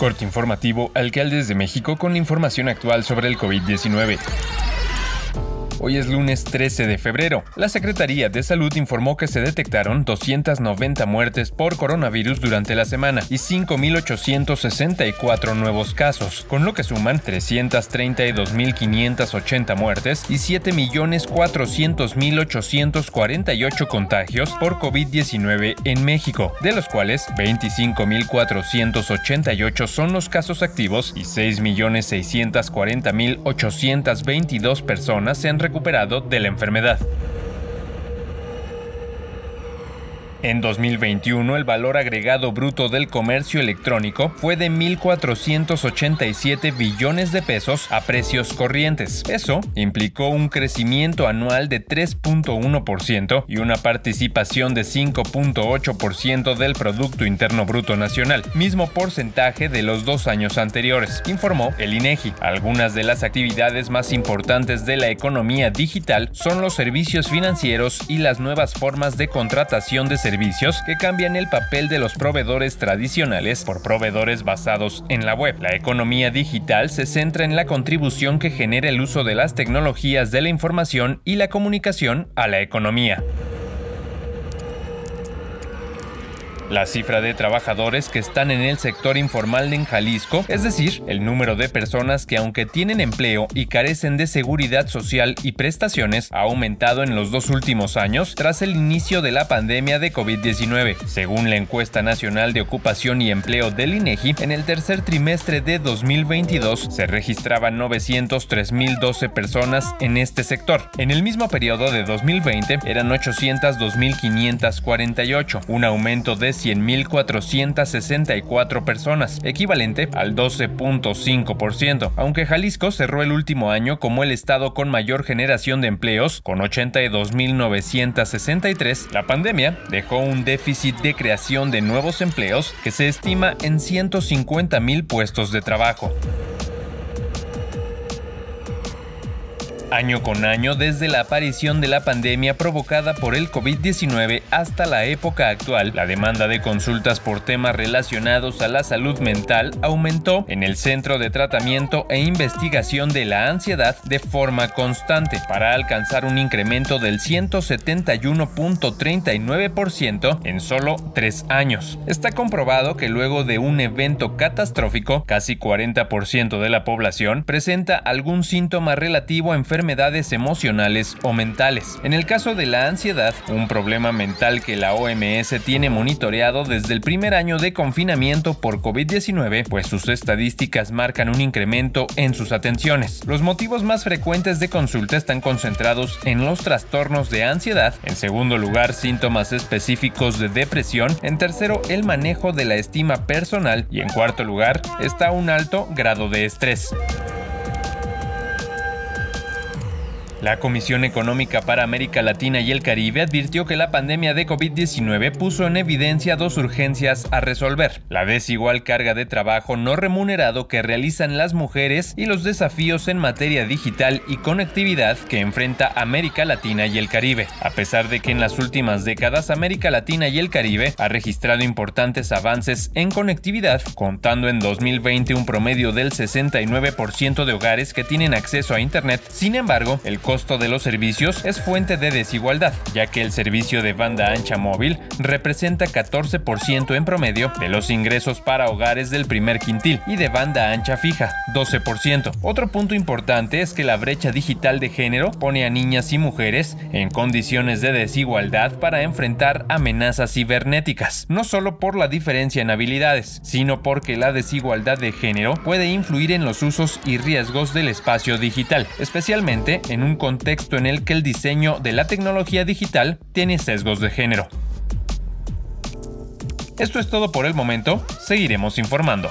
Corte informativo, alcaldes de México con información actual sobre el COVID-19. Hoy es lunes 13 de febrero. La Secretaría de Salud informó que se detectaron 290 muertes por coronavirus durante la semana y 5.864 nuevos casos, con lo que suman 332.580 muertes y 7.400.848 contagios por COVID-19 en México, de los cuales 25.488 son los casos activos y 6.640.822 personas se han recuperado de la enfermedad. En 2021, el valor agregado bruto del comercio electrónico fue de 1.487 billones de pesos a precios corrientes. Eso implicó un crecimiento anual de 3.1% y una participación de 5.8% del Producto Interno Bruto Nacional, mismo porcentaje de los dos años anteriores, informó el INEGI. Algunas de las actividades más importantes de la economía digital son los servicios financieros y las nuevas formas de contratación de servicios servicios que cambian el papel de los proveedores tradicionales por proveedores basados en la web. La economía digital se centra en la contribución que genera el uso de las tecnologías de la información y la comunicación a la economía. La cifra de trabajadores que están en el sector informal en Jalisco, es decir, el número de personas que aunque tienen empleo y carecen de seguridad social y prestaciones, ha aumentado en los dos últimos años tras el inicio de la pandemia de COVID-19. Según la encuesta nacional de ocupación y empleo del INEGI, en el tercer trimestre de 2022 se registraban 903.012 personas en este sector. En el mismo periodo de 2020 eran 802.548, un aumento de 100.464 personas, equivalente al 12.5%, aunque Jalisco cerró el último año como el estado con mayor generación de empleos, con 82.963, la pandemia dejó un déficit de creación de nuevos empleos que se estima en 150.000 puestos de trabajo. Año con año desde la aparición de la pandemia provocada por el COVID-19 hasta la época actual, la demanda de consultas por temas relacionados a la salud mental aumentó en el Centro de Tratamiento e Investigación de la Ansiedad de forma constante para alcanzar un incremento del 171.39% en solo tres años. Está comprobado que luego de un evento catastrófico, casi 40% de la población presenta algún síntoma relativo a enfermedad enfermedades emocionales o mentales. En el caso de la ansiedad, un problema mental que la OMS tiene monitoreado desde el primer año de confinamiento por COVID-19, pues sus estadísticas marcan un incremento en sus atenciones. Los motivos más frecuentes de consulta están concentrados en los trastornos de ansiedad, en segundo lugar síntomas específicos de depresión, en tercero el manejo de la estima personal y en cuarto lugar está un alto grado de estrés. La Comisión Económica para América Latina y el Caribe advirtió que la pandemia de COVID-19 puso en evidencia dos urgencias a resolver, la desigual carga de trabajo no remunerado que realizan las mujeres y los desafíos en materia digital y conectividad que enfrenta América Latina y el Caribe. A pesar de que en las últimas décadas América Latina y el Caribe ha registrado importantes avances en conectividad, contando en 2020 un promedio del 69% de hogares que tienen acceso a Internet, sin embargo, el costo de los servicios es fuente de desigualdad, ya que el servicio de banda ancha móvil representa 14% en promedio de los ingresos para hogares del primer quintil y de banda ancha fija, 12%. Otro punto importante es que la brecha digital de género pone a niñas y mujeres en condiciones de desigualdad para enfrentar amenazas cibernéticas, no solo por la diferencia en habilidades, sino porque la desigualdad de género puede influir en los usos y riesgos del espacio digital, especialmente en un contexto en el que el diseño de la tecnología digital tiene sesgos de género. Esto es todo por el momento, seguiremos informando.